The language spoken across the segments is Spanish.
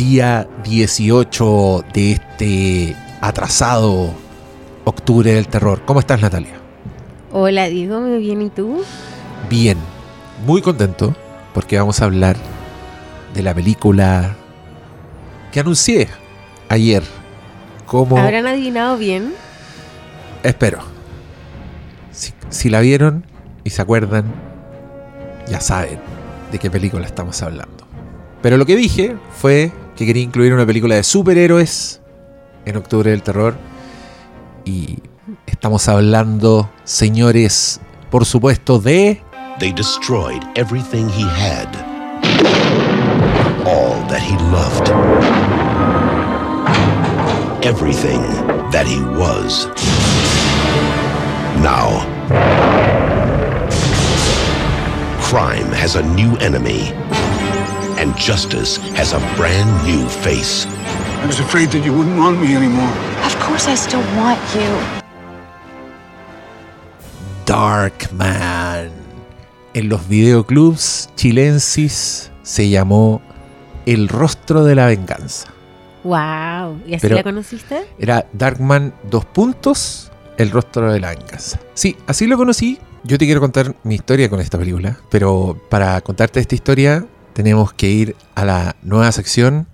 día 18 de este atrasado octubre del terror. ¿Cómo estás, Natalia? Hola, Diego, ¿me bien y tú? Bien, muy contento porque vamos a hablar de la película que anuncié ayer. Como... ¿Habrán adivinado bien? Espero. Si, si la vieron y se acuerdan, ya saben de qué película estamos hablando. Pero lo que dije fue que quería incluir una película de superhéroes en octubre del terror. Y estamos hablando, señores, por supuesto, de... They destroyed everything he had. All that he loved. Everything that he was. Now, crime has a new enemy, and justice has a brand new face. I was afraid that you wouldn't want me anymore. Of course I still want you. Darkman. En los videoclubs chilensis se llamó El rostro de la venganza. Wow, ¿y así Pero- la conociste? Era Darkman dos puntos, El rostro de la venganza. Sí, así lo conocí. Yo te quiero contar mi historia con esta película, pero para contarte esta historia tenemos que ir a la nueva sección.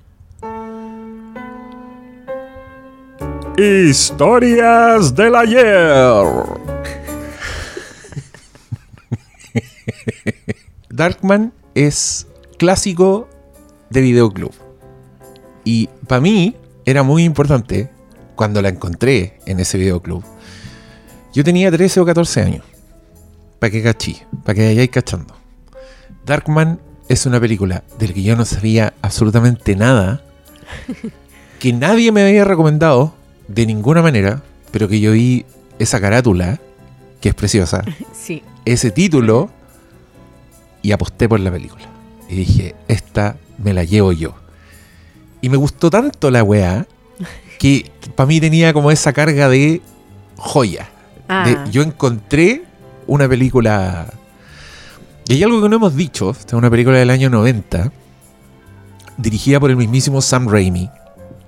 Historias del ayer. Darkman es clásico de videoclub. Y para mí era muy importante cuando la encontré en ese videoclub. Yo tenía 13 o 14 años. Para que cachí, para que vayáis cachando. Darkman es una película del que yo no sabía absolutamente nada. Que nadie me había recomendado de ninguna manera. Pero que yo vi esa carátula, que es preciosa Sí. ese título y aposté por la película. Y dije, esta me la llevo yo. Y me gustó tanto la weá que para mí tenía como esa carga de joya. Ah, De- yo encontré una película. Y hay algo que no hemos dicho: esta es una película del año 90, dirigida por el mismísimo Sam Raimi,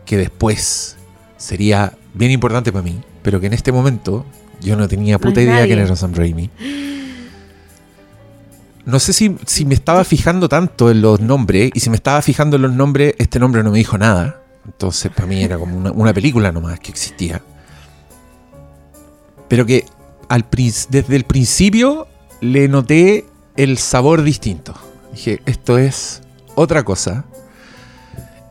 que después sería bien importante para mí, pero que en este momento yo no tenía puta idea nadie. quién era Sam Raimi. No sé si, si me estaba fijando tanto en los nombres, y si me estaba fijando en los nombres, este nombre no me dijo nada. Entonces, para mí era como una, una película nomás que existía. Pero que al, desde el principio le noté el sabor distinto. Dije, esto es otra cosa.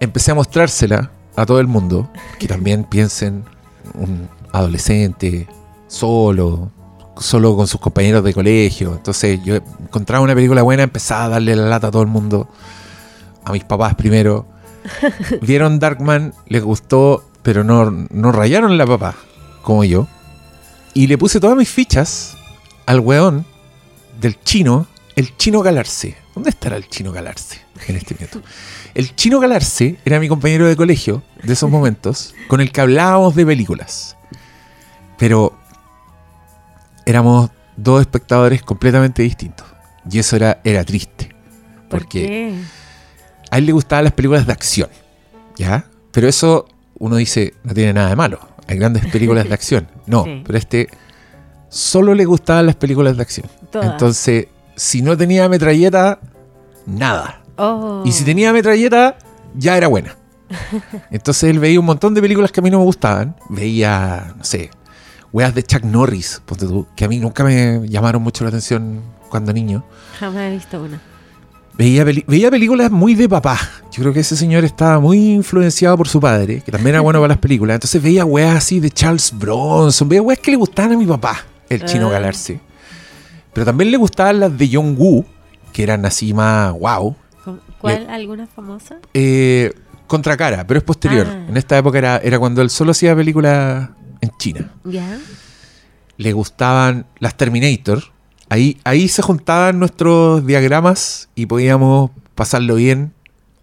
Empecé a mostrársela a todo el mundo, que también piensen un adolescente solo, solo con sus compañeros de colegio. Entonces yo encontraba una película buena, empezaba a darle la lata a todo el mundo, a mis papás primero. Vieron Darkman, les gustó, pero no, no rayaron la papá, como yo. Y le puse todas mis fichas al weón del chino, el chino Galarse. ¿Dónde estará el chino Galarse en este minuto? El chino Galarse era mi compañero de colegio de esos momentos, con el que hablábamos de películas. Pero éramos dos espectadores completamente distintos. Y eso era, era triste. ¿por Porque a él le gustaban las películas de acción, ¿ya? Pero eso uno dice, no tiene nada de malo. Hay grandes películas de acción. No, Sí. pero a este solo le gustaban las películas de acción. Todas. Entonces, si no tenía metralleta, nada. Oh. Y si tenía metralleta, ya era buena. Entonces él veía un montón de películas que a mí no me gustaban. Veía, no sé, weas de Chuck Norris, que a mí nunca me llamaron mucho la atención cuando niño. Jamás he visto una. Veía, veía películas muy de papá. Yo creo que ese señor estaba muy influenciado por su padre, que también era bueno para las películas. Entonces veía weas así de Charles Bronson, veía weas que le gustaban a mi papá, el chino Ah. Galarse. Pero también le gustaban las de John Woo, que eran así más wow. ¿Con- ¿Cuál? ¿Alguna famosa? Eh, Contracara, pero es posterior. Ah. En esta época era, era cuando él solo hacía películas en China. ¿Ya? Le gustaban las Terminator. Ahí, ahí se juntaban nuestros diagramas y podíamos pasarlo bien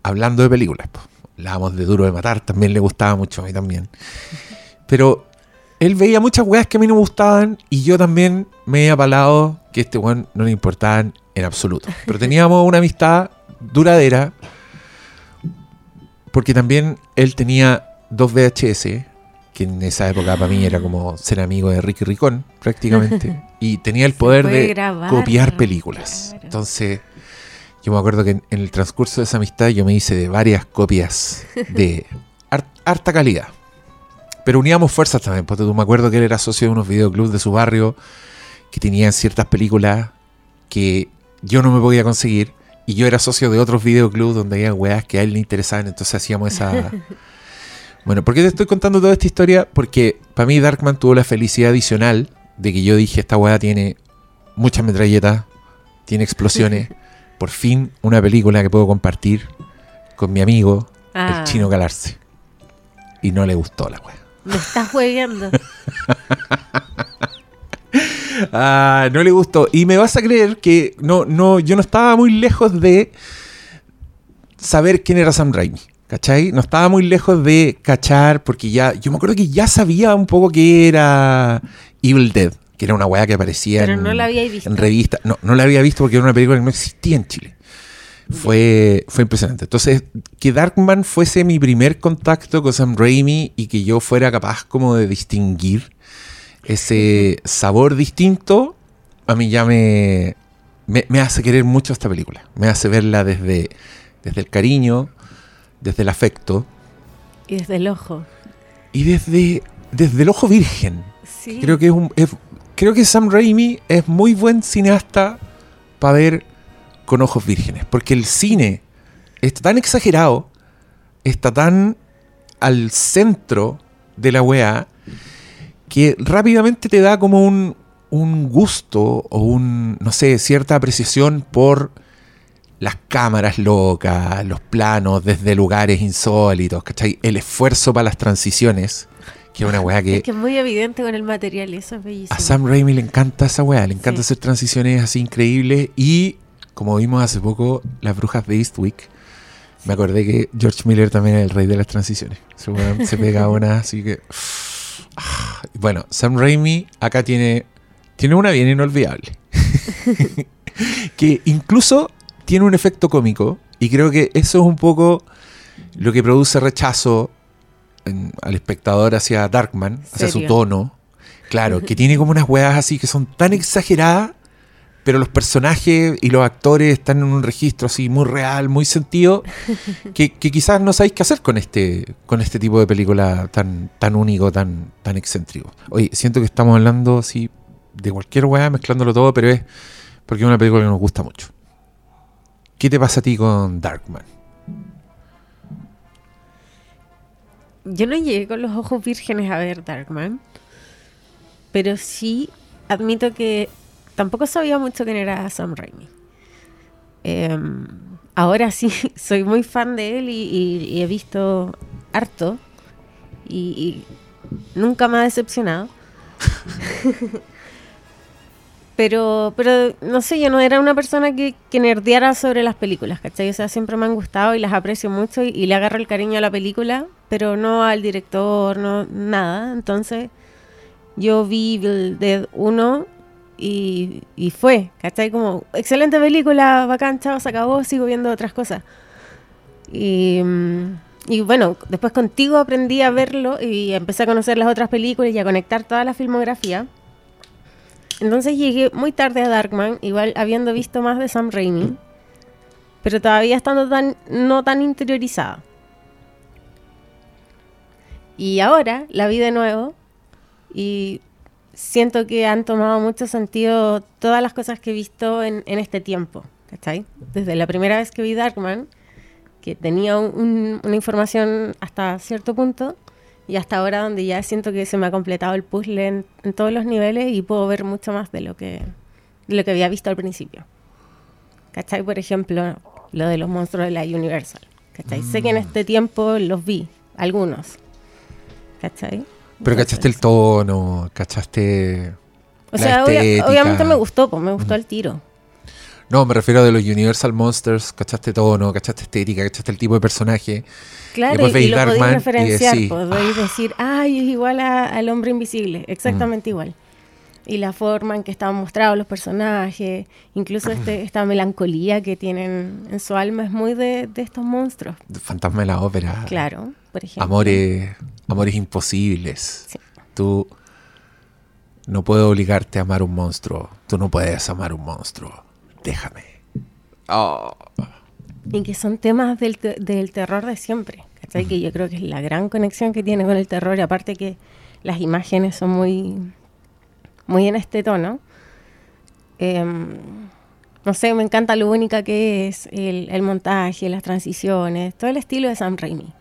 hablando de películas. Hablábamos de Duro de Matar, también le gustaba mucho a mí también. Pero él veía muchas weas que a mí no me gustaban y yo también me he apalado que este weón no le importaban en absoluto. Pero teníamos una amistad duradera porque también él tenía dos VHS, que en esa época para mí era como ser amigo de Ricky Ricón, prácticamente. y tenía el poder de grabar, copiar películas. claro. Entonces, yo me acuerdo que en, en el transcurso de esa amistad yo me hice de varias copias de har- harta calidad. Pero uníamos fuerzas también, porque tú me acuerdo que él era socio de unos videoclubs de su barrio que tenían ciertas películas que yo no me podía conseguir. Y yo era socio de otros videoclubs donde había weas que a él le interesaban, entonces hacíamos esa... Bueno, ¿por qué te estoy contando toda esta historia? Porque para mí Darkman tuvo la felicidad adicional de que yo dije, esta wea tiene muchas metralletas, tiene explosiones, por fin una película que puedo compartir con mi amigo, Ah, el chino Galarse. Y no le gustó la wea. Me estás hueveando. Ah, no le gustó. Y me vas a creer que no, no, yo no estaba muy lejos de saber quién era Sam Raimi. ¿Cachai? No estaba muy lejos de cachar, porque ya, yo me acuerdo que ya sabía un poco que era Evil Dead, que era una weá que aparecía Pero en, no la había visto. en revista. No, no la había visto porque era una película que no existía en Chile. Fue, fue impresionante. Entonces, que Darkman fuese mi primer contacto con Sam Raimi y que yo fuera capaz como de distinguir ese sabor distinto, a mí ya me, me, me hace querer mucho esta película. Me hace verla desde, desde el cariño, desde el afecto Y desde el ojo. y desde, desde el ojo virgen. Sí. Creo que es un es- creo que Sam Raimi es muy buen cineasta para ver con ojos vírgenes, porque el cine está tan exagerado, está tan al centro de la weá que rápidamente te da como un, un gusto o un, no sé, cierta apreciación por las cámaras locas, los planos desde lugares insólitos, ¿cachai? El esfuerzo para las transiciones, que es una weá que Es que es muy evidente con el material y eso es bellísimo. a Sam Raimi le encanta esa weá, le encanta Sí. hacer transiciones así increíbles y como vimos hace poco, Las Brujas de Eastwick, me acordé que George Miller también es el rey de las transiciones. Weón se pega una así que... Bueno, Sam Raimi acá tiene, tiene una bien inolvidable. que incluso tiene un efecto cómico y creo que eso es un poco lo que produce rechazo en- al espectador hacia Darkman, hacia su tono. Claro, que tiene como unas weas así que son tan exageradas, pero los personajes y los actores están en un registro así muy real, muy sentido, que, que quizás no sabéis qué hacer con este, con este tipo de película tan, tan único, tan, tan excéntrico. Oye, siento que estamos hablando así de cualquier wea, mezclándolo todo, pero es porque es una película que nos gusta mucho. ¿Qué te pasa a ti con Darkman? Yo no llegué con los ojos vírgenes a ver Darkman, pero sí admito que tampoco sabía mucho quién era Sam Raimi. Em, ahora sí, soy muy fan de él y, he visto harto y, nunca me ha decepcionado. pero, pero no sé, yo no era una persona que, que sobre las películas, ¿cachai? O sea, siempre me han gustado y las aprecio mucho y, y le agarro el cariño a la película, pero no al director, no nada. Entonces, yo vi Evil Dead 1 y, y fue, ¿cachai? Como, excelente película, bacán, chao, se acabó, sigo viendo otras cosas. Y, mm, y bueno, después contigo aprendí a verlo y empecé a conocer las otras películas y a conectar toda la filmografía. Entonces llegué muy tarde a Darkman, igual habiendo visto más de Sam Raimi, pero todavía estando tan, no tan interiorizada. Y ahora la vi de nuevo y siento que han tomado mucho sentido todas las cosas que he visto en, en este tiempo, ¿cachai? Desde la primera vez que vi Darkman, que tenía un- una información hasta cierto punto, y hasta ahora donde ya siento que se me ha completado el puzzle en, en todos los niveles y puedo ver mucho más de lo que, de lo que había visto al principio. ¿Cachai? Por ejemplo, lo de los monstruos de la Universal. ¿Cachai? Sé que en este tiempo los vi, algunos. ¿Cachai? Pero cachaste el tono, cachaste... O la sea, estética. obviamente me gustó, pues me gustó el tiro. No, me refiero a de los Universal Monsters, cachaste tono, cachaste estética, cachaste el tipo de personaje. Claro, y, lo podéis y referenciar, decís, podéis decir, ay, es igual a- al hombre invisible, exactamente igual. y la forma en que estaban mostrados los personajes, incluso este, esta melancolía que tienen en su alma es muy de, de estos monstruos. Fantasma de la ópera. Claro, por ejemplo. Amores, amores imposibles. Sí. Tú no puedo obligarte a amar un monstruo. Tú no puedes amar un monstruo. Déjame. Oh. Y que son temas del, te- del terror de siempre. ¿cachai? Que yo creo que es la gran conexión que tiene con el terror. Y aparte que las imágenes son muy, muy en este tono. Em, no sé, me encanta lo única que es el, el montaje, las transiciones, todo el estilo de Sam Raimi.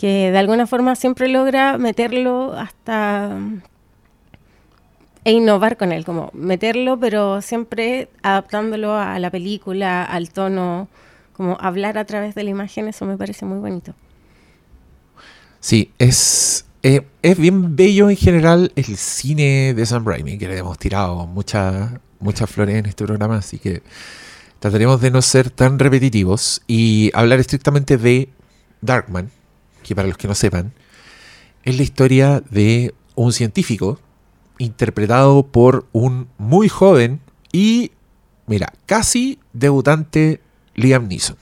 Que de alguna forma siempre logra meterlo hasta e innovar con él, como meterlo, pero siempre adaptándolo a la película, al tono, como hablar a través de la imagen, eso me parece muy bonito. Sí, es, eh, es bien bello en general el cine de Sam Raimi, que le hemos tirado muchas muchas flores en este programa, así que trataremos de no ser tan repetitivos y hablar estrictamente de Darkman, que para los que no sepan, es la historia de un científico interpretado por un muy joven y, mira, casi debutante Liam Neeson.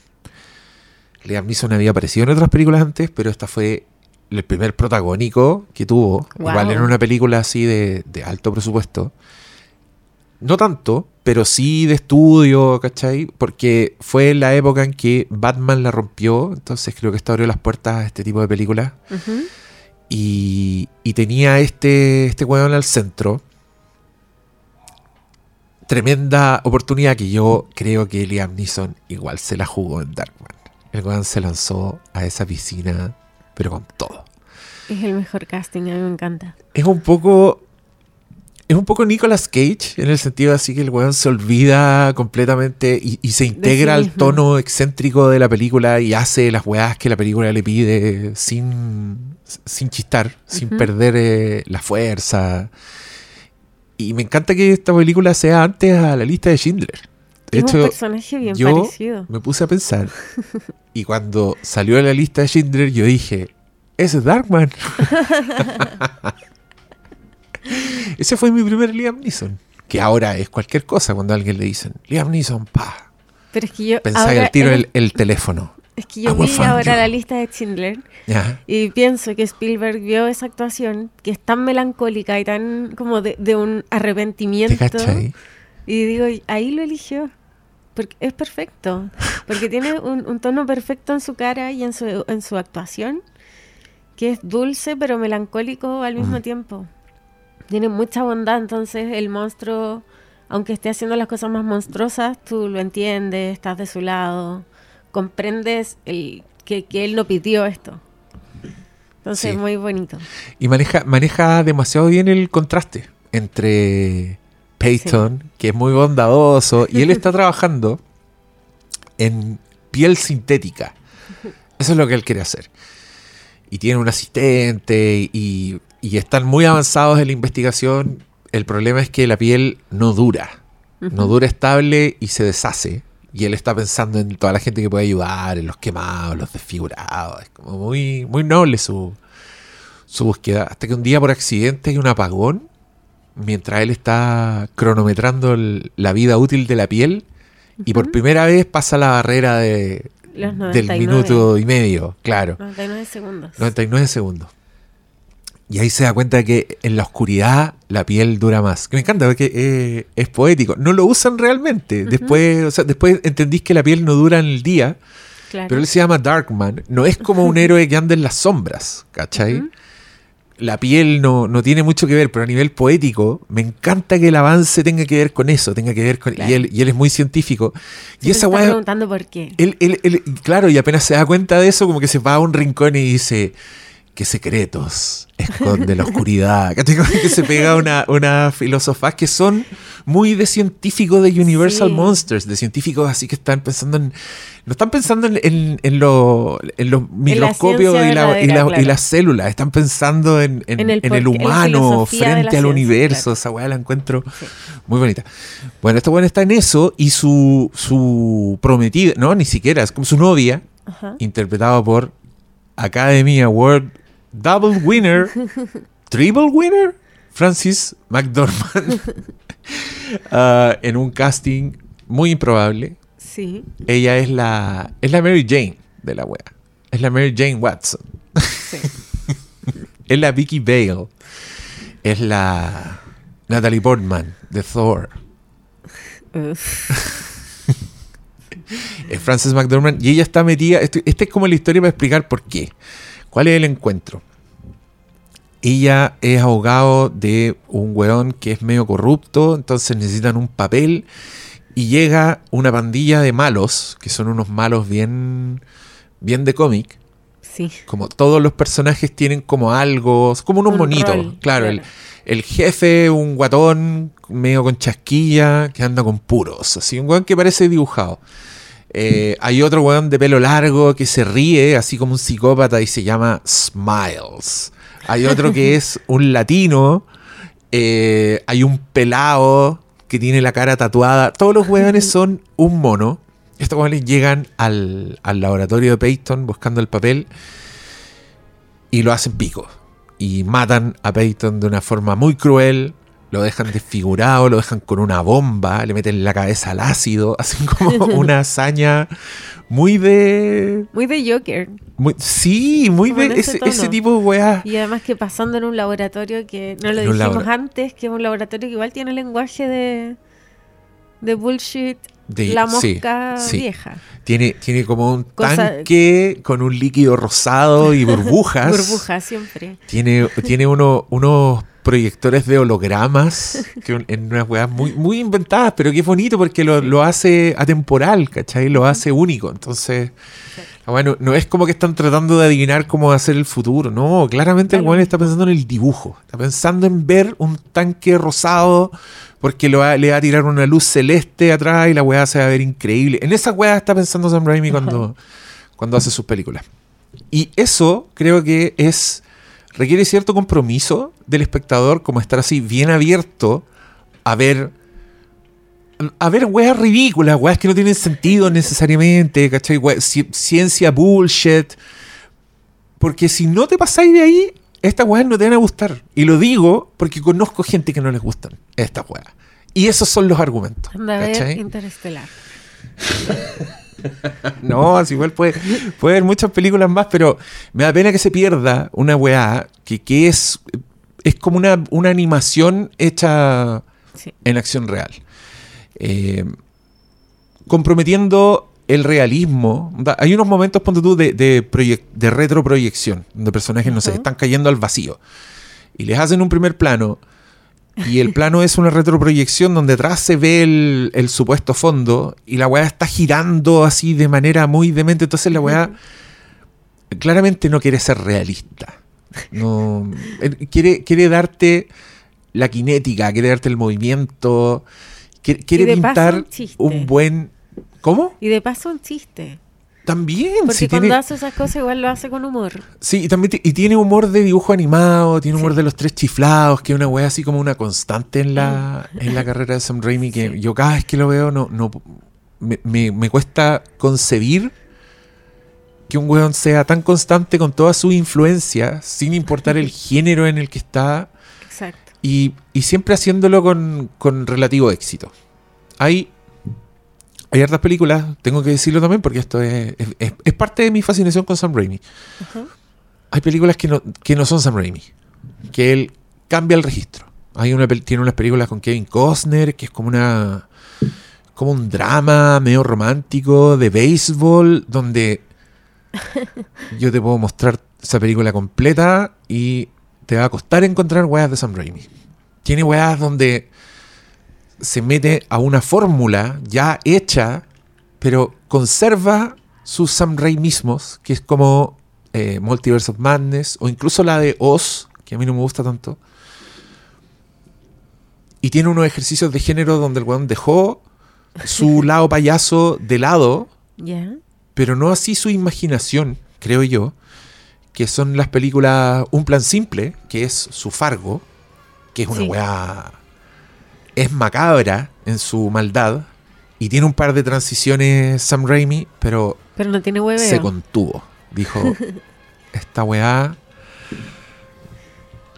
Liam Neeson había aparecido en otras películas antes, pero esta fue el primer protagónico que tuvo, Wow. igual en una película así de, de alto presupuesto. No tanto, pero sí de estudio, ¿cachai? Porque fue la época en que Batman la rompió, entonces creo que esto abrió las puertas a este tipo de películas. Y, y tenía este, este weón al centro. Tremenda oportunidad que yo creo que Liam Neeson igual se la jugó en Darkman. El weón se lanzó a esa piscina, pero con todo. Es el mejor casting, a mí me encanta. Es un poco. Es un poco Nicolas Cage, en el sentido así que el weón se olvida completamente y, y se integra al tono excéntrico de la película y hace las weas que la película le pide sin, sin chistar, sin perder eh, la fuerza. Y me encanta que esta película sea antes a la lista de Schindler. De es un personaje bien yo parecido. me puse a pensar y cuando salió la lista de Schindler yo dije, ese es Darkman. Ese fue mi primer Liam Neeson. Que ahora es cualquier cosa cuando a alguien le dicen Liam Neeson, pa. Pero es que yo Pensáis ahora al tiro el, el teléfono. es que yo vi ahora you. la lista de Schindler y pienso que Spielberg vio esa actuación que es tan melancólica y tan como de, de un ¿Te arrepentimiento. cachai? Y digo, ahí lo eligió. Porque es perfecto. Porque tiene un, un tono perfecto en su cara y en su, en su actuación. Que es dulce pero melancólico al mismo Mm. tiempo. Tiene mucha bondad. Entonces el monstruo, aunque esté haciendo las cosas más monstruosas, tú lo entiendes, estás de su lado. Comprendes el, que, que él no pidió esto. Entonces Sí. muy bonito. Y maneja, maneja demasiado bien el contraste entre Peyton, que es muy bondadoso, y él está trabajando en piel sintética. Eso es lo que él quiere hacer. Y tiene un asistente y, y están muy avanzados en la investigación. El problema es que la piel no dura. No dura estable y se deshace. Y él está pensando en toda la gente que puede ayudar, en los quemados, los desfigurados. Es como muy, muy noble su, su búsqueda. Hasta que un día por accidente hay un apagón mientras él está cronometrando el- la vida útil de la piel y por primera vez pasa la barrera de, del 99. minuto y medio, claro. 99 segundos. 99 segundos. Y ahí se da cuenta que en la oscuridad la piel dura más. Que me encanta porque eh, es poético. No lo usan realmente. Después, o sea, después entendís que la piel no dura en el día, Claro. pero él se llama Darkman. No es como un héroe que anda en las sombras, ¿cachai? La piel no, no tiene mucho que ver, pero a nivel poético, me encanta que el avance tenga que ver con eso, tenga que ver con... Claro. Y, él, y él es muy científico. y esa weá... preguntando por qué. Él, él- él- claro, y apenas se da cuenta de eso, como que se va a un rincón y dice, ¿qué secretos esconde la oscuridad? Que se pega una, una filosofía que son muy de científicos de Universal Sí. Monsters, de científicos así que están pensando en... No están pensando en, en- en lo- en los microscopios y, la- las células, están pensando en, el el humano frente al universo. claro. Esa weá la encuentro muy bonita. Bueno, este weón está en eso y su, su prometida, no, ni siquiera, es como su novia, Ajá. interpretado por Academy Award Double Winner, Triple Winner, Francis McDormand ah, en un casting muy improbable. Sí. Ella es la, es la Mary Jane de la wea. Es la Mary Jane Watson. sí. Es la Vicky Vale. Es la Natalie Portman de Thor. Es Frances McDormand y ella está metida. Esta es como la historia para explicar por qué. ¿Cuál es el encuentro? Ella es abogado de un weón que es medio corrupto, entonces necesitan un papel y llega una pandilla de malos, que son unos malos bien, bien de cómic, Sí. como todos los personajes tienen como algo, como unos Un monitos. rol, claro, El, claro. el jefe, un guatón medio con chasquilla, que anda con puros, así, un weón que parece dibujado. Eh, hay otro weón de pelo largo que se ríe, así como un psicópata, y se llama Smiles. Hay otro que es un latino. eh, hay un pelado que tiene la cara tatuada. Todos los weones son un mono. Estos weones llegan al, al laboratorio de Peyton buscando el papel y lo hacen pico. Y matan a Peyton de una forma muy cruel. Lo dejan desfigurado, lo dejan con una bomba, le meten la cabeza al ácido, hacen como una hazaña muy de. Muy de Joker. muy- sí, muy Como de ese ese, tipo de weá. Y además que pasando en un laboratorio que no lo En dijimos antes, que es un laboratorio que igual tiene lenguaje de, de bullshit, De- la mosca sí. vieja. Tiene, tiene como un Cosa- tanque con un líquido rosado y burbujas. Burbuja siempre. Tiene, tiene uno- unos proyectores de hologramas que en unas weas muy, muy inventadas, pero que es bonito porque lo, lo hace atemporal, ¿cachai? Lo hace único. Entonces, bueno, no es como que están tratando de adivinar cómo va a ser el futuro. No, claramente el weón está pensando en el dibujo. Está pensando en ver un tanque rosado porque lo va- le va a tirar una luz celeste atrás y la weá se va a ver increíble. En esa weá está pensando Sam Raimi cuando, cuando hace sus películas. Y eso creo que es requiere cierto compromiso del espectador, como estar así bien abierto a ver a ver weas ridículas, weas que no tienen sentido necesariamente, ¿cachai? Ciencia bullshit. Porque si no te pasáis de ahí, estas weas no te van a gustar. Y lo digo porque conozco gente que no les gustan estas weas. Y esos son los argumentos. Ver. Interestelar. No, así igual puede, puede haber muchas películas más, pero me da pena que se pierda una weá que, que es, es como una, una animación hecha Sí. en acción real. Eh, comprometiendo el realismo. Hay unos momentos, ponte tú, de, de, proyec- de retroproyección, donde personajes, no sé, están cayendo al vacío. Y les hacen un primer plano. Y el plano es una retroproyección donde atrás se ve el, el supuesto fondo y la weá está girando así de manera muy demente. Entonces la weá claramente no quiere ser realista. No, quiere, quiere darte la kinética, quiere darte el movimiento, quiere, pintar un buen... ¿Cómo? Y de paso un chiste. También, Porque cuando tiene, hace esas cosas igual lo hace con humor. sí, y también y tiene humor de dibujo animado, tiene humor Sí. de los tres chiflados, que es una wea así como una constante en la, en la carrera de Sam Raimi, que Sí. yo cada vez que lo veo no, no me, me- me cuesta concebir que un weón sea tan constante con toda su influencia, sin importar el género en el que está, Exacto. y, y siempre haciéndolo con, con relativo éxito. Hay, hay hartas películas, tengo que decirlo también porque esto es, es- parte de mi fascinación con Sam Raimi. Hay películas que no, que no son Sam Raimi, que él cambia el registro. Hay una, tiene unas películas con Kevin Costner, que es como una como un drama medio romántico de béisbol, donde yo te puedo mostrar esa película completa y te va a costar encontrar weas de Sam Raimi. Tiene weas donde se mete a una fórmula ya hecha, pero conserva sus Sam Raimismos, que es como eh, Multiverse of Madness, o incluso la de Oz, que a mí no me gusta tanto. Y tiene unos ejercicios de género donde el weón dejó su lado payaso de lado, Ya. pero no así su imaginación, creo yo, que son las películas Un Plan Simple, que es su Fargo, que es una Sí. weá. Es macabra en su maldad, y tiene un par de transiciones Sam Raimi, pero Pero no tiene hueveo. se contuvo. Dijo, esta weá,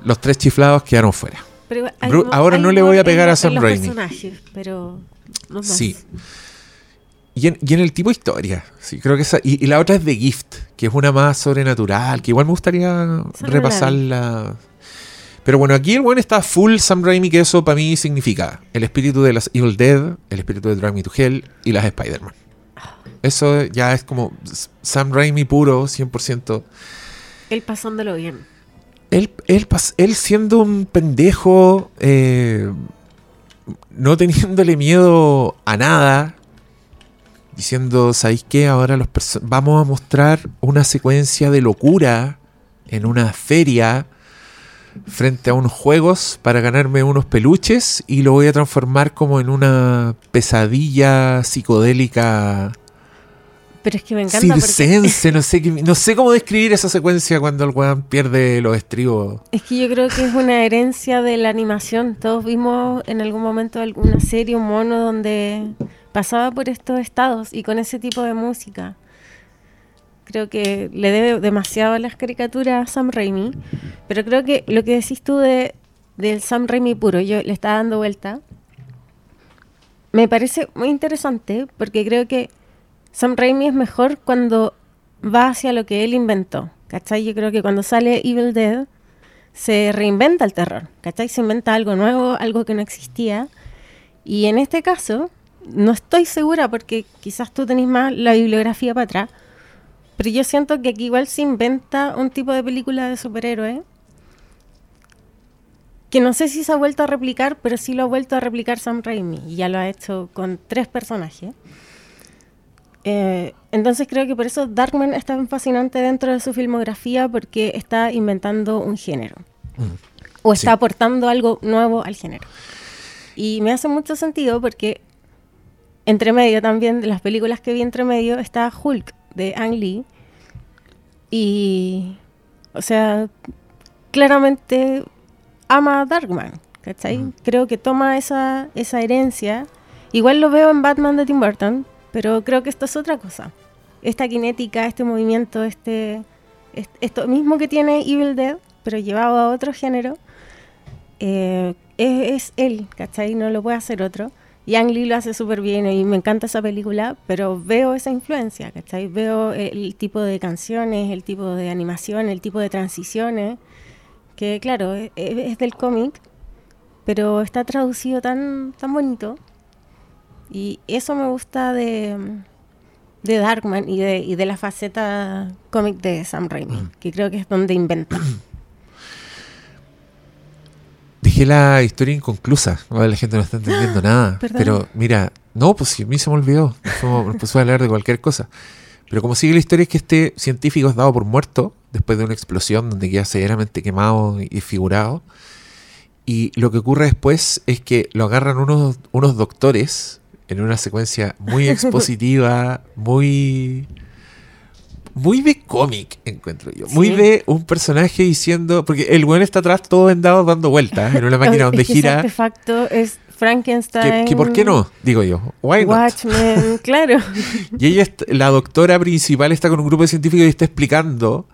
los tres chiflados quedaron fuera. Pero hay ahora hay no le voy a pegar a Sam los Raimi. personajes, pero no más. Sí. Y en, y en el tipo de historia, sí, creo que esa, y, y la otra es The Gift, que es una más sobrenatural, que igual me gustaría no la vi. Pero bueno, aquí el buen está full Sam Raimi, que eso para mí significa el espíritu de las Evil Dead, el espíritu de Drag Me to Hell y las Spider-Man. Eso ya es como Sam Raimi puro, 100%. Él pasándolo bien. Él, él, él siendo un pendejo, eh, no teniéndole miedo a nada, diciendo, ¿sabéis qué? Ahora los vamos a mostrar una secuencia de locura en una feria frente a unos juegos para ganarme unos peluches y lo voy a transformar como en una pesadilla psicodélica Pero es que me encanta porque circense, no sé, no sé cómo describir esa secuencia cuando el weón pierde los estribos. es que yo creo que es una herencia de la animación. Todos vimos en algún momento alguna serie, un mono donde pasaba por estos estados y con ese tipo de música. Creo que le debe demasiado a las caricaturas a Sam Raimi. Pero creo que lo que decís tú de, del Sam Raimi puro, yo le estaba dando vuelta. Me parece muy interesante porque creo que Sam Raimi es mejor cuando va hacia lo que él inventó. ¿Cachai? Yo creo que cuando sale Evil Dead se reinventa el terror. ¿Cachai? Se inventa algo nuevo, algo que no existía. Y en este caso, no estoy segura porque quizás tú tenés más la bibliografía para atrás. Pero yo siento que aquí igual se inventa un tipo de película de superhéroe que no sé si se ha vuelto a replicar, pero sí lo ha vuelto a replicar Sam Raimi. Y ya lo ha hecho con tres personajes. Eh, entonces creo que por eso Darkman es tan fascinante dentro de su filmografía porque está inventando un género. O está Sí. aportando algo nuevo al género. Y me hace mucho sentido porque entre medio también de las películas que vi entre medio está Hulk de Ang Lee. Y, o sea, claramente ama a Darkman, ¿cachai? Creo que toma esa, esa herencia. Igual lo veo en Batman de Tim Burton, pero creo que esto es otra cosa. Esta kinética, este movimiento, este, est- esto mismo que tiene Evil Dead, pero llevado a otro género, eh, es, es él, ¿cachai? No lo puede hacer otro. Y Ang Lee lo hace súper bien y me encanta esa película, pero veo esa influencia, ¿cachai? Veo el tipo de canciones, el tipo de animación, el tipo de transiciones, que claro, es, es del cómic, pero está traducido tan, tan bonito. Y eso me gusta de, de Darkman y de, y de la faceta cómic de Sam Raimi, que creo que es donde inventa. Dejé la historia inconclusa. La gente no está entendiendo nada. Perdón. Pero mira, no, pues a mí se me olvidó. Nos pusimos a hablar de cualquier cosa. Pero como sigue la historia es que este científico es dado por muerto después de una explosión donde queda severamente quemado y figurado. Y lo que ocurre después es que lo agarran unos, unos doctores en una secuencia muy expositiva, muy muy de cómic, encuentro yo. Muy Sí. de un personaje diciendo. Porque el weón está atrás todo vendado dando vueltas en una máquina donde Es que gira. artefacto es Frankenstein. Que, que ¿Por qué no? Digo yo. Why not? Watchmen, claro. Y ella, la doctora principal, está con un grupo de científicos y está explicando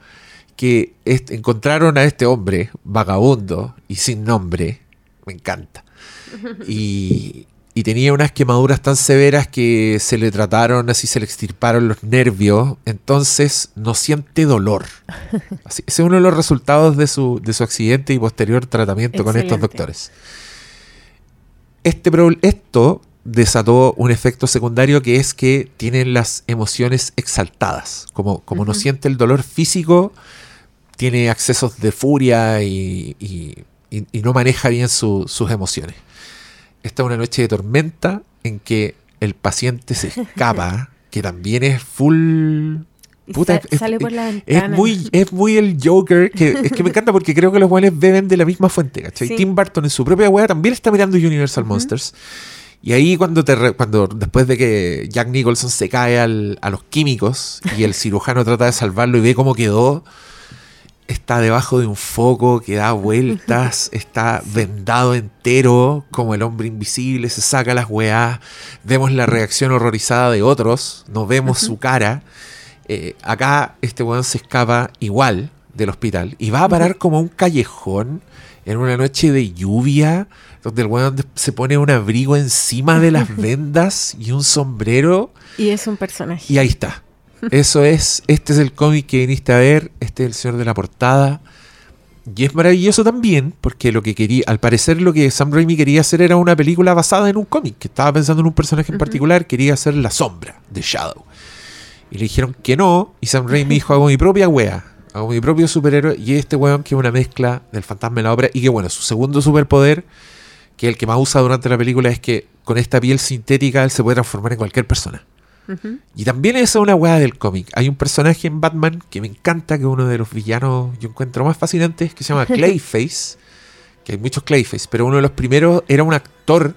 que encontraron a este hombre vagabundo y sin nombre. Me encanta. Y, y tenía unas quemaduras tan severas que se le trataron, así se le extirparon los nervios. Entonces no siente dolor. Así- ese es uno de los resultados de su, de su accidente y posterior tratamiento con estos doctores. Este esto desató un efecto secundario que es que tienen las emociones exaltadas. Como, como no siente el dolor físico, tiene accesos de furia y, y- y- y no maneja bien su- sus emociones. Esta es una noche de tormenta en que el paciente se escapa, que también es full... Puta, sa- es- sale por la es ventana. muy, es muy el Joker, que es que me encanta porque creo que los buenos beben de la misma fuente, ¿cachai? Sí. Tim Burton en su propia wea también está mirando Universal Monsters. Y ahí cuando te re- cuando después de que Jack Nicholson se cae al- a los químicos y el cirujano trata de salvarlo y ve cómo quedó, está debajo de un foco que da vueltas, está vendado entero como el hombre invisible, se saca las weás, vemos la reacción horrorizada de otros, no vemos su cara. Eh, acá este weón se escapa igual, del hospital y va a parar como un callejón en una noche de lluvia, donde el weón se pone un abrigo encima de las vendas y un sombrero Y es un personaje. y ahí está. Eso es, este es el cómic que viniste a ver, este es el señor de la portada. Y es maravilloso también, porque lo que quería, al parecer lo que Sam Raimi quería hacer era una película basada en un cómic, que estaba pensando en un personaje en particular, quería hacer La Sombra, The Shadow. Y le dijeron que no, y Sam Raimi dijo, hago mi propia wea, hago mi propio superhéroe, y este weón que es una mezcla del fantasma de la obra, y que bueno, su segundo superpoder, que es el que más usa durante la película, es que con esta piel sintética él se puede transformar en cualquier persona. Y también esa es una weá del cómic. Hay un personaje en Batman que me encanta, que es uno de los villanos yo encuentro más fascinantes, que se llama Clayface. que hay muchos Clayface, pero uno de los primeros era un actor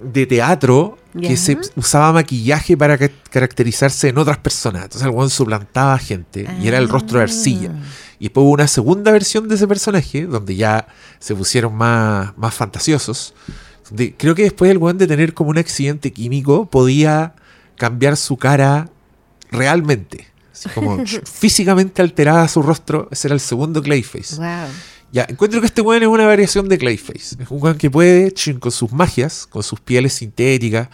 de teatro que se usaba maquillaje para ca- caracterizarse en otras personas. Entonces el weón suplantaba a gente y era el rostro de arcilla. Y después hubo una segunda versión de ese personaje, donde ya se pusieron más, más fantasiosos. creo que después el weón de tener como un accidente químico podía cambiar su cara realmente. Así como físicamente alterada su rostro. Ese era el segundo Clayface. Wow. Ya, encuentro que este weón es una variación de Clayface. Es un weón que puede, chin, con sus magias, con sus pieles sintéticas,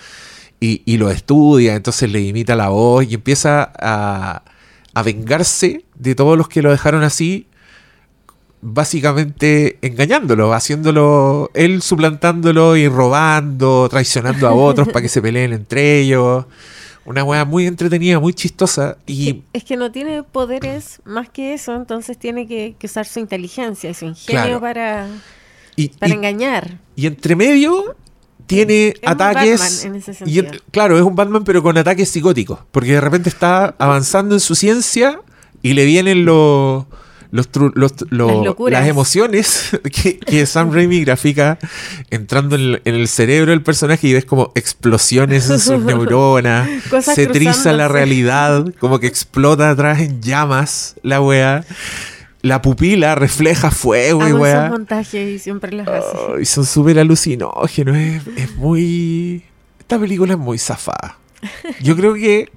y, y lo estudia, entonces le imita la voz y empieza a, a vengarse de todos los que lo dejaron así, básicamente engañándolo, haciéndolo, él suplantándolo y robando, traicionando a otros para que se peleen entre ellos. Una weá muy entretenida, muy chistosa y... Que- Es que no tiene poderes más que eso, entonces tiene que, que usar su inteligencia y su ingenio Claro. para, y- para y- engañar. Y entre medio tiene Es un ataques. Batman en ese y en- claro, es un Batman, pero con ataques psicóticos. Porque de repente está avanzando en su ciencia y le vienen los. Los, los- Las emociones que, que Sam Raimi grafica entrando en el, en el cerebro del personaje y ves como explosiones en sus neuronas, Cosas se triza la realidad, como que explota atrás en llamas la wea, la pupila refleja fuego y esos montajes y siempre hace. Son súper alucinógenos. Es, es muy. Esta película es muy zafada. Yo creo que.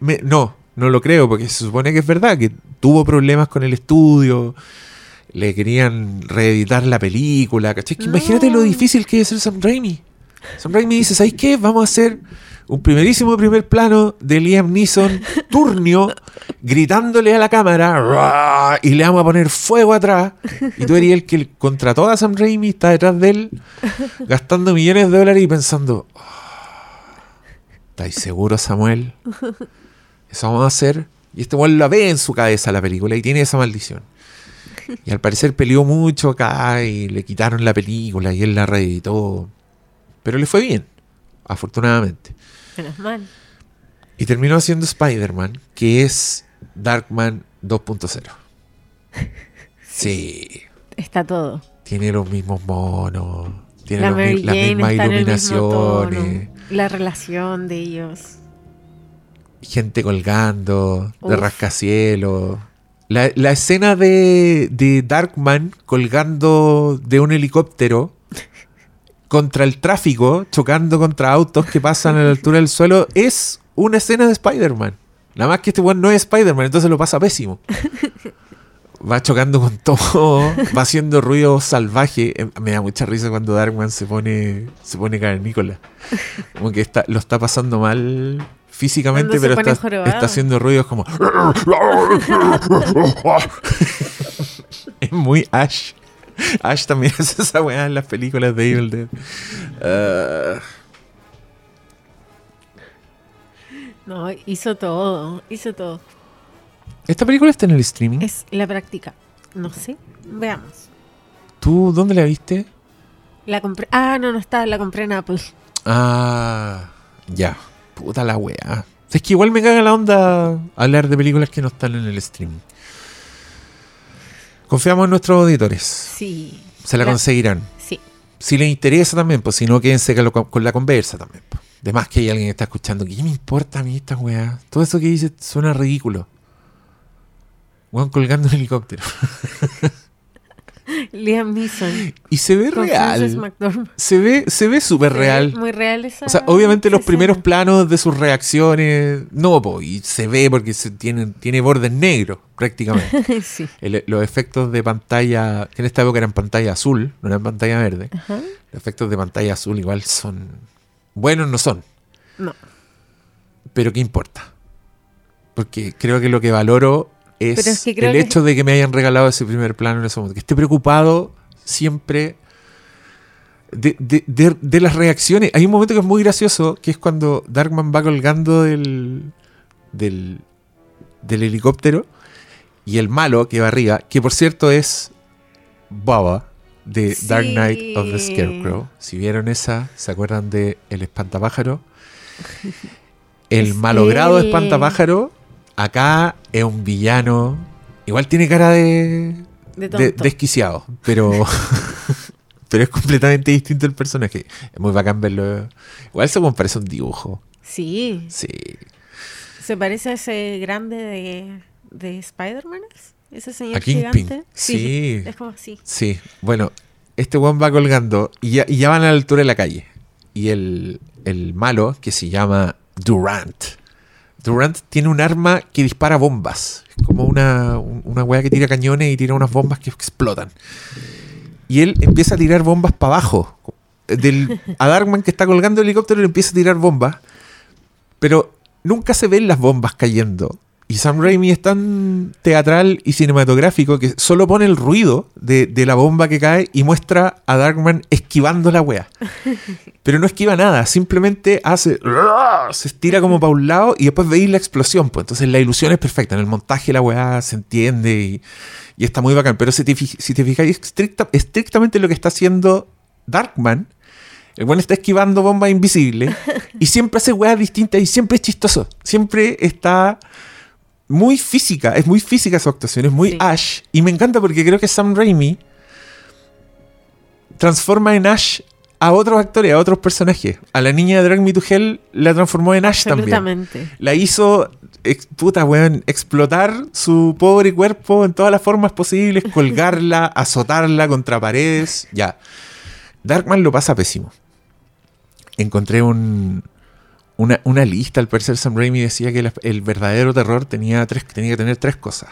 me- no, no lo creo, porque se supone que es verdad, que tuvo problemas con el estudio. Le querían reeditar la película. ¿cachai? Que Imagínate lo difícil que es ser Sam Raimi. Sam Raimi dice: ¿Sabes qué? Vamos a hacer un primerísimo primer plano de Liam Neeson turnio gritándole a la cámara "Ruah", y le vamos a poner fuego atrás y tú eres el que contrató a Sam Raimi está detrás de él gastando millones de dólares y pensando "Ah, ¿estáis seguro Samuel? Eso vamos a hacer y este weón la ve en su cabeza la película y tiene esa maldición y al parecer peleó mucho acá y le quitaron la película y él la reeditó pero le fue bien afortunadamente Menos mal. y terminó haciendo Spider-Man, que es Darkman 2.0. Sí, Está todo. tiene los mismos monos, tiene La los las mismas iluminaciones, La relación de ellos. Gente colgando de Uf. rascacielos. La, la escena de, de Darkman colgando de un helicóptero contra el tráfico, chocando contra autos que pasan a la altura del suelo, es una escena de Spider-Man. Nada más que este weón no es Spider-Man, entonces lo pasa pésimo. Va chocando con todo, va haciendo ruido salvaje. Eh, Me da mucha risa cuando Darkman se pone, se pone cavernícola. Como que está, lo está pasando mal físicamente, pero está haciendo ruidos como. es muy Ash. Ash también hace esa weá en las películas de Evil Dead. Ah, No, hizo todo. Hizo todo. ¿Esta película está en el streaming? Es la práctica. No sé. Veamos. ¿Tú dónde la viste? La compré. Ah, no, no está. La compré en Apple. Ah, ya. Puta la weá. Es que igual me caga la onda hablar de películas que no están en el streaming. Confiamos en nuestros auditores. Sí. Se la conseguirán. Sí. Si les interesa también, pues si no, quédense con, la conversa también. pues. De más que hay alguien que está escuchando. ¿Qué me importa a mí esta weá? Todo eso que dice suena ridículo. Weón colgando un helicóptero. Liam Neeson. Y se ve real. Se ve, se ve súper ve real. Muy real esa. O sea, obviamente los primeros planos de sus reacciones, no, po, y se ve porque se tienen, tiene bordes negros prácticamente. sí. El- los efectos de pantalla, que en esta época eran pantalla azul, no eran pantalla verde. Ajá. Los efectos de pantalla azul igual son buenos, no son, No. pero ¿qué importa? Porque creo que lo que valoro es, que el que- hecho de que me hayan regalado ese primer plano en ese momento. Que esté preocupado siempre de, de- de- de las reacciones. Hay un momento que es muy gracioso, que es cuando Darkman va colgando del, del, del helicóptero y el malo que va arriba, que por cierto es Baba de Sí. Dark Knight of the Scarecrow. Si vieron esa, ¿se acuerdan de El Espantapájaro? El malogrado él. Espantapájaro, acá es un villano. Igual tiene cara de, De de- desquiciado, pero, pero es completamente distinto el personaje. Es muy bacán verlo. Igual se parece un dibujo. Sí. Sí. Se parece a ese grande de, de Spider-Man. Ese señor A Kingpin. gigante. Sí. Es como así. Sí, bueno, este weón va colgando y ya, y ya van a la altura de la calle. Y el, el malo, que se llama Durant. Durant tiene un arma que dispara bombas. Es como una, un- una weá que tira cañones y tira unas bombas que explotan. Y él empieza a tirar bombas para abajo. Del, a Darkman que está colgando el helicóptero le empieza a tirar bombas. Pero nunca se ven las bombas cayendo. Y Sam Raimi es tan teatral y cinematográfico que solo pone el ruido de, de la bomba que cae y muestra a Darkman esquivando la wea. Pero no esquiva nada, simplemente hace. Se estira como para un lado y después veis la explosión. Pues. Entonces la ilusión es perfecta. En el montaje la weá se entiende y, y está muy bacán. Pero si te, si te fijáis estricta- estrictamente lo que está haciendo Darkman, el bueno está esquivando bombas invisibles y siempre hace weas distintas y siempre es chistoso. Siempre está muy física, es muy física su actuación, es muy Sí. Ash. Y me encanta porque creo que Sam Raimi transforma en Ash a otros actores, a otros personajes. A la niña de Drag Me to Hell la transformó en Ash también. La hizo, ex- puta weón, explotar su pobre cuerpo en todas las formas posibles, colgarla, azotarla contra paredes, ya. Darkman lo pasa pésimo. Encontré un, una, una lista, al parecer Sam Raimi decía que la- el verdadero terror tenía, tres, tenía que tener tres cosas.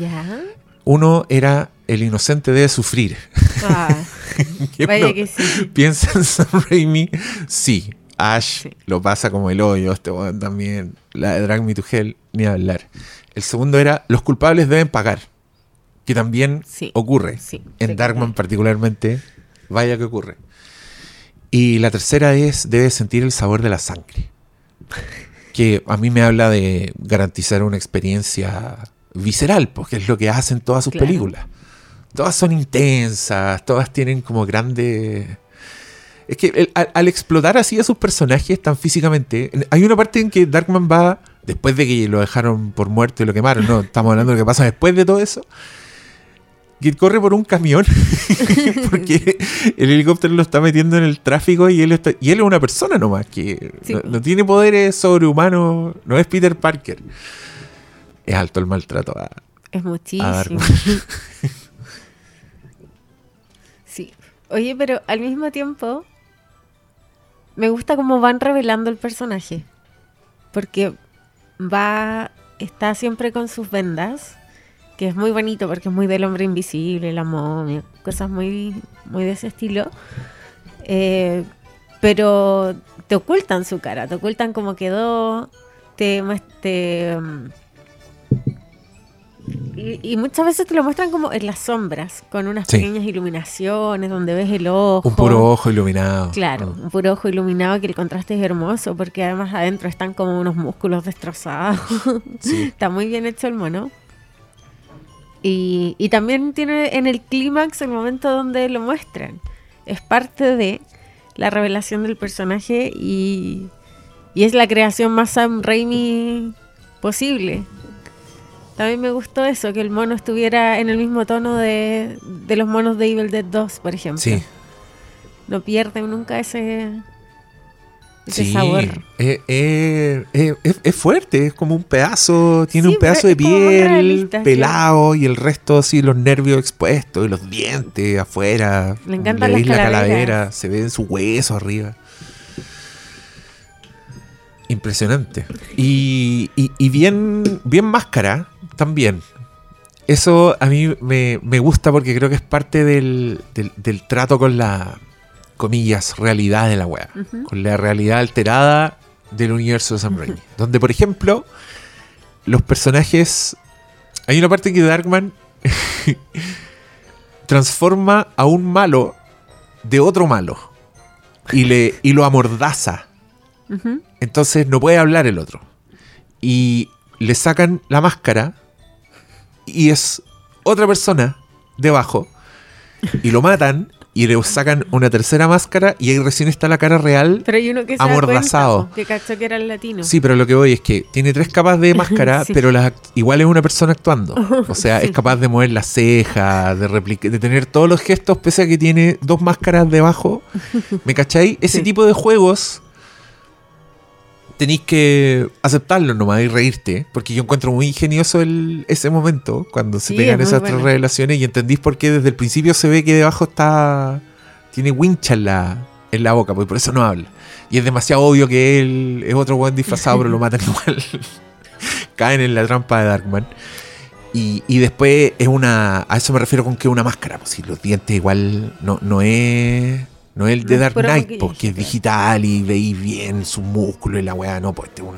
Ya. Uno era el inocente debe sufrir. Ah, vaya que sí. Piensa en Sam Raimi, sí. Ash Sí. lo pasa como el hoyo, este también. La de Drag Me to Hell, ni hablar. El segundo era los culpables deben pagar. Que también Sí. ocurre. Sí, en Darkman particularmente, vaya que ocurre. Y la tercera es debe sentir el sabor de la sangre. Que a mí me habla de garantizar una experiencia visceral, porque es lo que hacen todas sus Claro. películas. Todas son intensas, todas tienen como grandes... Es que el- al, al explotar así a sus personajes tan físicamente, en- hay una parte en que Darkman va, después de que lo dejaron por muerto y lo quemaron, no, estamos hablando de lo que pasa después de todo eso, que corre por un camión, porque el helicóptero lo está metiendo en el tráfico y él, está- y él es una persona nomás, que Sí. no, no tiene poderes sobrehumanos, no es Peter Parker. Es alto el maltrato a, Es muchísimo. Sí. Oye, pero al mismo tiempo me gusta cómo van revelando el personaje. Porque va, está siempre con sus vendas, que es muy bonito porque es muy del hombre invisible, la momia, cosas muy, muy de ese estilo. Eh, pero te ocultan su cara, te ocultan cómo quedó, te, te, mm, y, y muchas veces te lo muestran como en las sombras, con unas Sí. pequeñas iluminaciones donde ves el ojo. un puro ojo iluminado. Claro, Mm. un puro ojo iluminado que el contraste es hermoso porque además adentro están como unos músculos destrozados. Sí. Está muy bien hecho el mono. Y, y también tiene en el clímax el momento donde lo muestran. Es parte de la revelación del personaje y, y es la creación más Sam Raimi posible. También me gustó eso, que el mono estuviera en el mismo tono de, de los monos de Evil Dead 2, por ejemplo Sí, no pierden nunca ese ese Sí, sabor. eh, eh, eh, es, es fuerte, es como un pedazo, tiene Sí, un pedazo de piel realista, pelado y el resto así, los nervios expuestos y los dientes afuera. Veis las la calavera, se ve en su hueso arriba. Impresionante. Y, y- y bien, bien máscara también. Eso a mí me, me gusta porque creo que es parte del, del- del trato con la, comillas, realidad de la wea. Con la realidad alterada del universo de Sam Raimi. Donde, por ejemplo, los personajes... Hay una parte que Darkman transforma a un malo de otro malo. Y, le, y lo amordaza. Entonces no puede hablar el otro. Y le sacan la máscara y es otra persona debajo. Y lo matan y le sacan una tercera máscara y ahí recién está la cara real. Pero hay uno que se Amordazado. da cuenta, que cachó que era el latino. Sí, pero lo que voy es que tiene tres capas de máscara, Sí. pero las igual es una persona actuando. O sea, Sí. es capaz de mover las cejas, de de tener todos los gestos, pese a que tiene dos máscaras debajo. ¿Me cacháis? Ese Sí. tipo de juegos tenéis que aceptarlo nomás y reírte. Porque yo encuentro muy ingenioso el, ese momento, cuando se Sí, pegan es esas tres revelaciones y entendís por qué desde el principio se ve que debajo está. tiene wincha en la, en la boca, pues por eso no habla. Y es demasiado obvio que él es otro buen disfrazado, pero lo matan igual. Caen en la trampa de Darkman. Y, y después es una. A eso me refiero con que es una máscara. Pues si los dientes igual no, no es. No es el de Dark Knight, porque porque es digital y veis bien su músculo y la weá. No, pues este es un.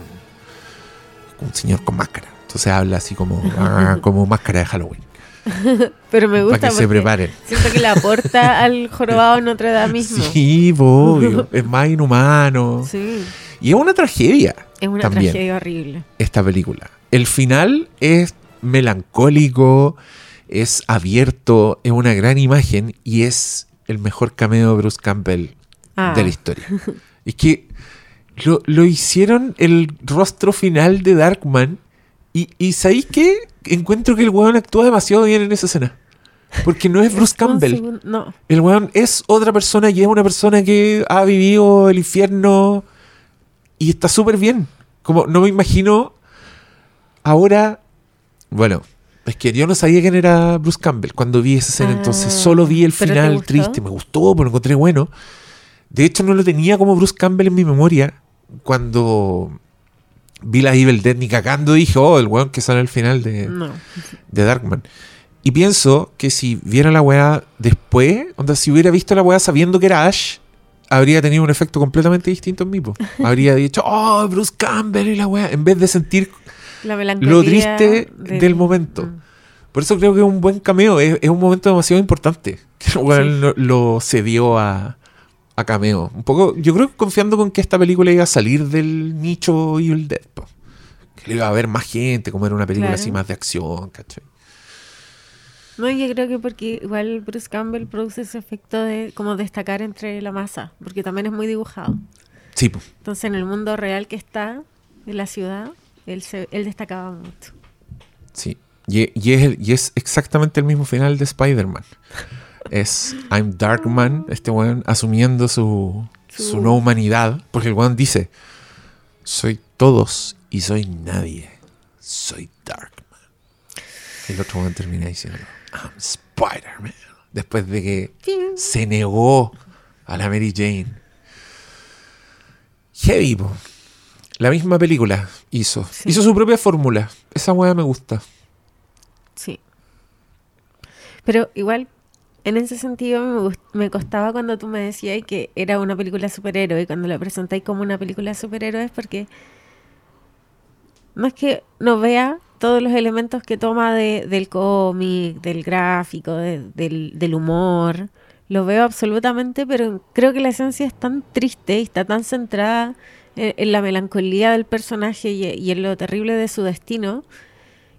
Un señor con máscara. Entonces habla así como. ah, como máscara de Halloween. Pero me gusta Para que se preparen. Siento que le aporta al jorobado Notre Dame mismo. Sí, obvio. es más inhumano. Sí, Y es una tragedia. es una También. tragedia horrible. esta película. El final es melancólico, es abierto, es una gran imagen y es el mejor cameo de Bruce Campbell Ah. de la historia. es que lo, lo hicieron el rostro final de Darkman y, y ¿sabéis qué? Encuentro que el weón actúa demasiado bien en esa escena. Porque no es Bruce Campbell. No, El weón es otra persona y es una persona que ha vivido el infierno y está súper bien. Como no me imagino ahora. Bueno, es que yo no sabía quién era Bruce Campbell cuando vi esa escena, Ah, entonces solo vi el ¿pero te final triste. Me gustó, pero lo encontré bueno. De hecho, no lo tenía como Bruce Campbell en mi memoria cuando vi la Evil Dead ni cagando. Dije, oh, el weón que sale al final de no. de Darkman. Y pienso que si viera la weá después, onda, si hubiera visto la weá sabiendo que era Ash, habría tenido un efecto completamente distinto en mí. po. Habría dicho, oh, Bruce Campbell y la weá, en vez de sentir La melancolía lo triste del momento. Mm. Por eso creo que es un buen cameo, es, es un momento demasiado importante. Que el weón lo, lo cedió a, a cameo. Un poco, yo creo que confiando con que esta película iba a salir del nicho Evil Dead. po. Que le iba a ver más gente, como era una película Claro. así más de acción, ¿cachai? No, yo creo que porque igual Bruce Campbell produce ese efecto de como destacar entre la masa, porque también es muy dibujado. Sí, po. Entonces en el mundo real que está, en la ciudad, él, se, él destacaba mucho. Sí. Y, y es, el- y es exactamente el mismo final de Spider-Man. Es I'm Darkman, este weón asumiendo su, su Su- no humanidad. Porque el weón dice: Soy todos y soy nadie. Soy Darkman. El otro weón termina diciendo: I'm Spider-Man. Después de que se negó a la Mary Jane. Heavy, po. La misma película hizo. Sí. Hizo su propia fórmula. Esa weá me gusta. Sí. Pero igual, en ese sentido me, me costaba cuando tú me decías que era una película superhéroe, cuando la presentáis como una película de superhéroes, porque no es que no vea todos los elementos que toma de- del cómic, del gráfico, de- del, del humor. Lo veo absolutamente, pero creo que la esencia es tan triste y está tan centrada en, en la melancolía del personaje y, y en lo terrible de su destino,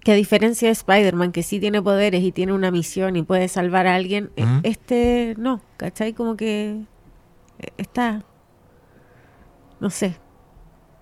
que a diferencia de Spider-Man, que sí tiene poderes y tiene una misión y puede salvar a alguien, e- Ujú. este no, ¿cachai? Como que eh, está, no sé,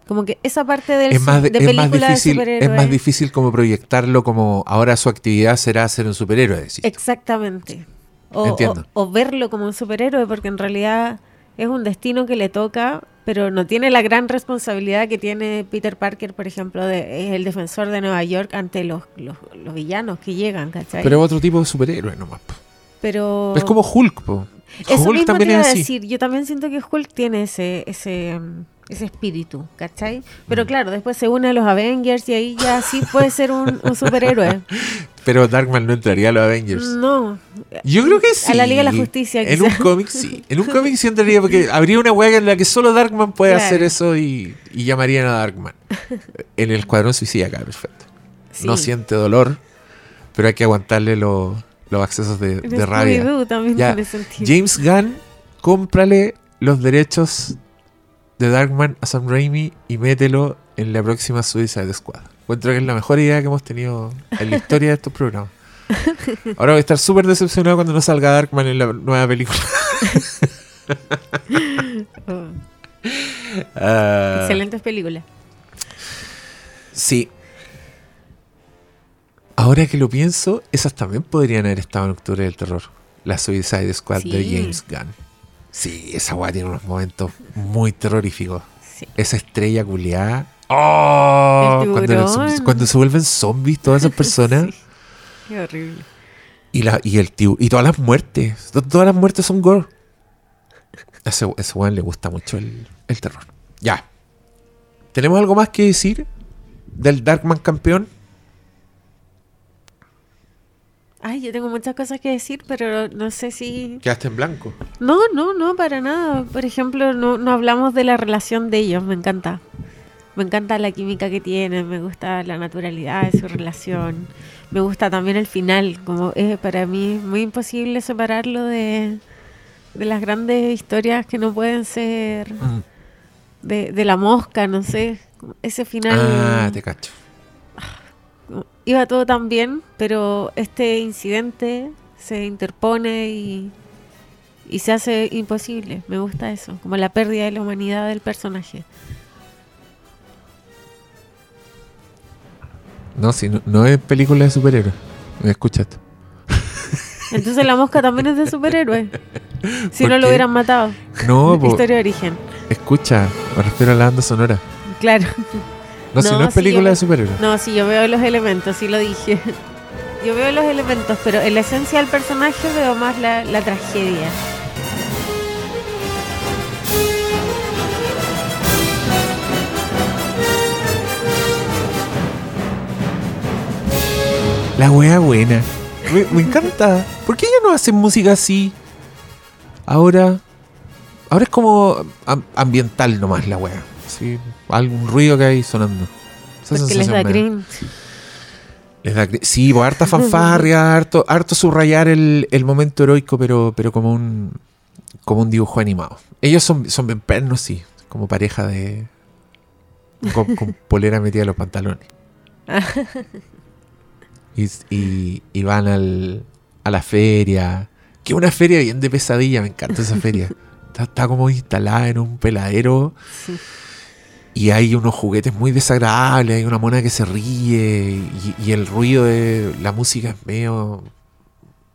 como que esa parte del Es más, de, es más película de difícil, es más difícil como proyectarlo como ahora su actividad será ser un superhéroe. decís. Exactamente. O- o verlo como un superhéroe, porque en realidad es un destino que le toca, pero no tiene la gran responsabilidad que tiene Peter Parker, por ejemplo, de, es el defensor de Nueva York ante los, los, los villanos que llegan, ¿cachai? Pero es otro tipo de superhéroe nomás. po. Pero- Es como Hulk, po. Eso Hulk mismo también te iba es a así. decir. Yo también siento que Hulk tiene ese, ese, mm, ese espíritu, ¿cachai? Pero Mm. claro, después se une a los Avengers y ahí ya sí puede ser un, un superhéroe. Pero Darkman no entraría a los Avengers. No. Yo creo que sí. A la Liga de la Justicia, En un quizá. cómic sí. En un cómic sí entraría porque habría una hueá en la que solo Darkman puede Claro. hacer eso y, y llamarían a Darkman. En el Escuadrón Suicida acá, perfecto. No siente dolor, pero hay que aguantarle lo- los accesos de, de rabia. También Ya. James Gunn, cómprale los derechos de Darkman a Sam Raimi y mételo en la próxima Suicide Squad. Encuentro que es la mejor idea que hemos tenido en la historia de estos programas. Ahora voy a estar súper decepcionado cuando no salga Darkman en la nueva película. Oh, Ah, Excelentes películas. Sí. Ahora que lo pienso, esas también podrían haber estado en Octubre del Terror. La Suicide Squad de. James Gunn. Sí, esa weá tiene unos momentos muy terroríficos. Sí. Esa estrella culiada. ¡Oh! El Cuando, se vuelven zombies todas esas personas. Sí. Qué horrible. y, la, y, el tibu- y todas las muertes. To- Todas las muertes son gore. A ese, ese weón le gusta mucho el, el terror. Ya. ¿Tenemos algo más que decir del Darkman campeón? Ay, yo tengo muchas cosas que decir, pero no sé si... Quedaste en blanco. No, no, no, para nada. Por ejemplo, no, no hablamos de la relación de ellos, me encanta. Me encanta la química que tienen, me gusta la naturalidad de su relación. Me gusta también el final, como es para mí es muy imposible separarlo de, de las grandes historias que no pueden ser Mm. de, de la mosca, no sé. Ese final Ah, te cacho. Iba todo tan bien, pero este incidente se interpone y, y se hace imposible. Me gusta eso, como la pérdida de la humanidad del personaje. No, si no, no es película de superhéroes. Me escuchaste. Entonces la mosca también es de superhéroe. Si ¿Por no qué? lo hubieran matado. No, Historia de origen. escucha, me refiero a la banda sonora. Claro. No, si No, es película yo- de superhéroes. No, sí, yo veo los elementos, sí lo dije. Yo veo los elementos, pero en la esencia del personaje veo más la, la tragedia. La wea buena. Me, me encanta. ¿Por qué ellos no hacen música así? Ahora. Ahora es como am- ambiental nomás la wea. Sí, algún ruido que hay sonando. Esa Porque les da cringe. Les da cri- sí, pues harta fanfarria, harto, harto subrayar el, el momento heroico, pero, pero como un como un dibujo animado. Ellos son, son bien pernos, sí, como pareja de. con, con polera metida en los pantalones. y, y, y van al, a la feria. Que una feria bien de pesadilla, me encanta esa feria. Está, está como instalada en un peladero. Sí. Y hay unos juguetes muy desagradables, hay una mona que se ríe y, y el ruido de la música es medio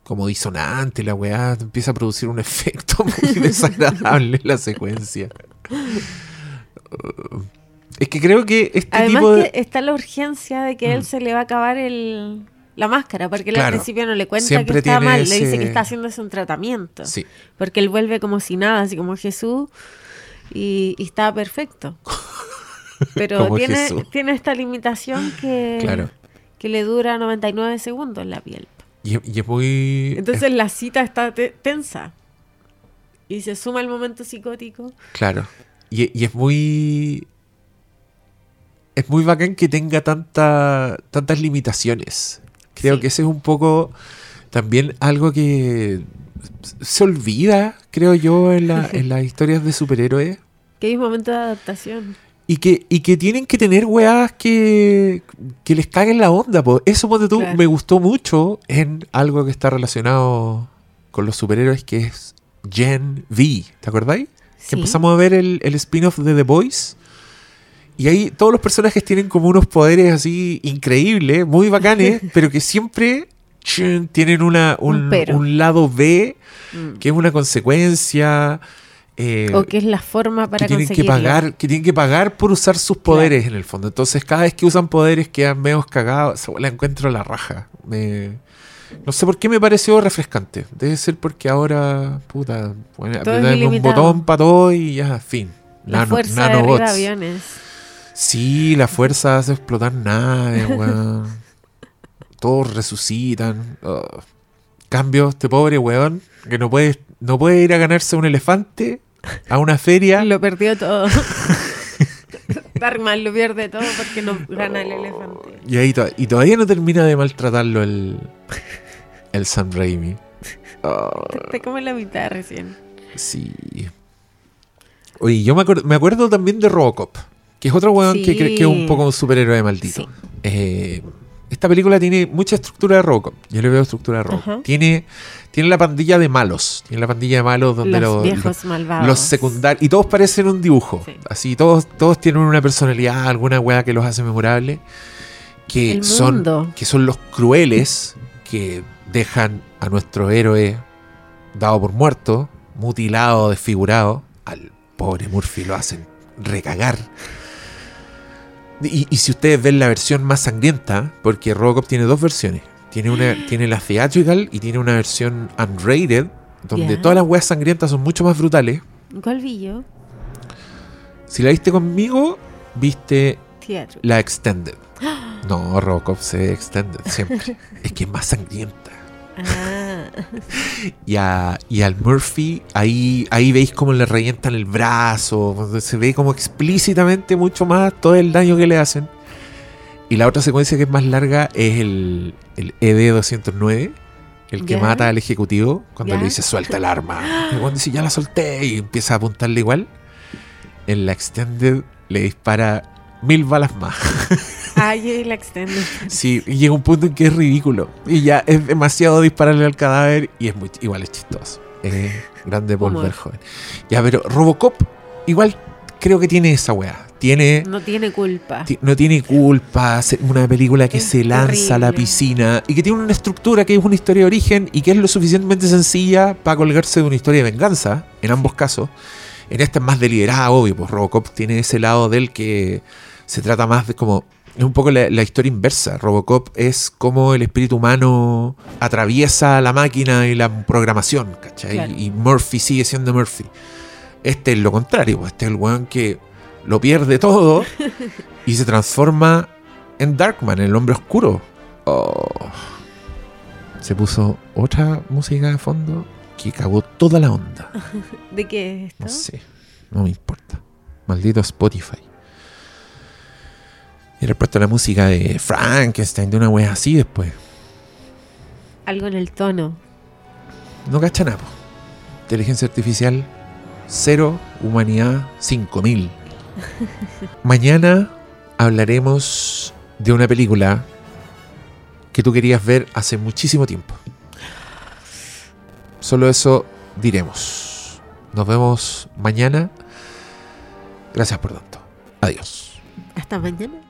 como disonante, la weá empieza a producir un efecto muy desagradable la secuencia. Es que creo que este Además tipo de... que está la urgencia de que él Mm. se le va a acabar el, la máscara, porque él Claro. al principio no le cuenta que está mal, le dice ese- que está haciéndose un tratamiento. Sí, Porque él vuelve como si nada, así como Jesús, y, y está perfecto. Pero tiene, tiene esta limitación que, Claro. que le dura 99 segundos la piel. y, y es muy... Entonces la cita está te- tensa. Y se suma el momento psicótico. Claro. Y, y es muy. Es muy bacán que tenga tanta, tantas limitaciones. Creo Sí. que ese es un poco también algo que se olvida, creo yo, en, la- en las historias de superhéroes. Que hay un momento de adaptación. Y que, y que tienen que tener weas que, que les caguen la onda. po. Eso, ponte tú, Claro. me gustó mucho en algo que está relacionado con los superhéroes, que es Gen V. ¿Te acordáis? Que empezamos a ver el, el spin-off de The Boys. Y ahí todos los personajes tienen como unos poderes así increíbles, muy bacanes, pero que siempre tienen una, un, Un pero. un lado B Mm. que es una consecuencia. Eh, O que es la forma para que tienen que pagar, que tienen que pagar por usar sus poderes en el fondo. Entonces, cada vez que usan poderes quedan medio cagados. La encuentro la raja. Me- no sé por qué me pareció refrescante. Debe ser porque ahora, puta, bueno, Todo es apretan un botón para todo y ya, fin. La Nano- fuerza nanobots. aviones. Sí, la fuerza hace explotar naves, weón. Todos resucitan. Oh. Cambio, este pobre weón, que no puede, no puede ir a ganarse un elefante a una feria. Lo perdió todo. Darkman lo pierde todo porque no gana el elefante. Y, ahí to- y todavía no termina de maltratarlo el, el Sam Raimi. Oh, Está como en la mitad recién. sí. Oye, yo me, acuer- me acuerdo también de Robocop, que es otro weón que, Sí. que es un poco un superhéroe maldito. Sí. Eh, esta película tiene mucha estructura de Robocop. Yo le veo estructura de. Ajá. Tiene, tiene la pandilla de malos. Tiene la pandilla de malos donde Los los, viejos malvados. los secundarios. Y todos parecen un dibujo. Sí. Así, todos, todos tienen una personalidad, alguna weá que los hace memorables. Que son, que son los crueles que dejan a nuestro héroe dado por muerto, mutilado, desfigurado. Al pobre Murphy lo hacen recagar. Y, y si ustedes ven la versión más sangrienta, porque Robocop tiene dos versiones. Tiene, una, tiene la theatrical y tiene una versión unrated, donde todas las weas sangrientas son mucho más brutales. ¿Cuál vi yo? Si la viste conmigo, viste la extended. No, Robocop se ve extended siempre. es que es más sangrienta. Ah, Y, a- y al Murphy, ahí, ahí veis cómo le revientan el brazo, se ve como explícitamente mucho más todo el daño que le hacen. Y la otra secuencia que es más larga es el, el ED-209, el que Ya. mata al ejecutivo cuando Ya. le dice suelta el arma. Y cuando dice ya la solté y empieza a apuntarle igual. En la extended le dispara mil balas más. ah, yo la extendo. Sí, y llega un punto en que es ridículo. Y ya es demasiado dispararle al cadáver y es muy, igual es chistoso. Es grande Humor. Verhoeven. Ya, pero Robocop igual creo que tiene esa weá. Tiene, No tiene culpa. no tiene culpa. Una película que Es se lanza a la piscina y que tiene una estructura que es una historia de origen y que es lo suficientemente sencilla para colgarse de una historia de venganza, en ambos casos. En esta es más deliberada, obvio, pues Robocop tiene ese lado del que se trata más de como. Es un poco la, la historia inversa. Robocop es como el espíritu humano atraviesa la máquina y la programación, ¿cachai? Claro. Y Murphy sigue siendo Murphy. Este es lo contrario, pues, este es el weón que lo pierde todo y se transforma en Darkman, el hombre oscuro. Oh. Se puso otra música de fondo que cagó toda la onda. ¿De qué es esto? No sé, no me importa. Maldito Spotify. Y puesto la música de Frankenstein, de una wea así después. Algo en el tono. No cacha nada. Inteligencia artificial, cero. Humanidad, 5000. Mañana hablaremos de una película que tú querías ver hace muchísimo tiempo. Solo eso diremos. Nos vemos mañana. Gracias por tanto. Adiós. Hasta mañana.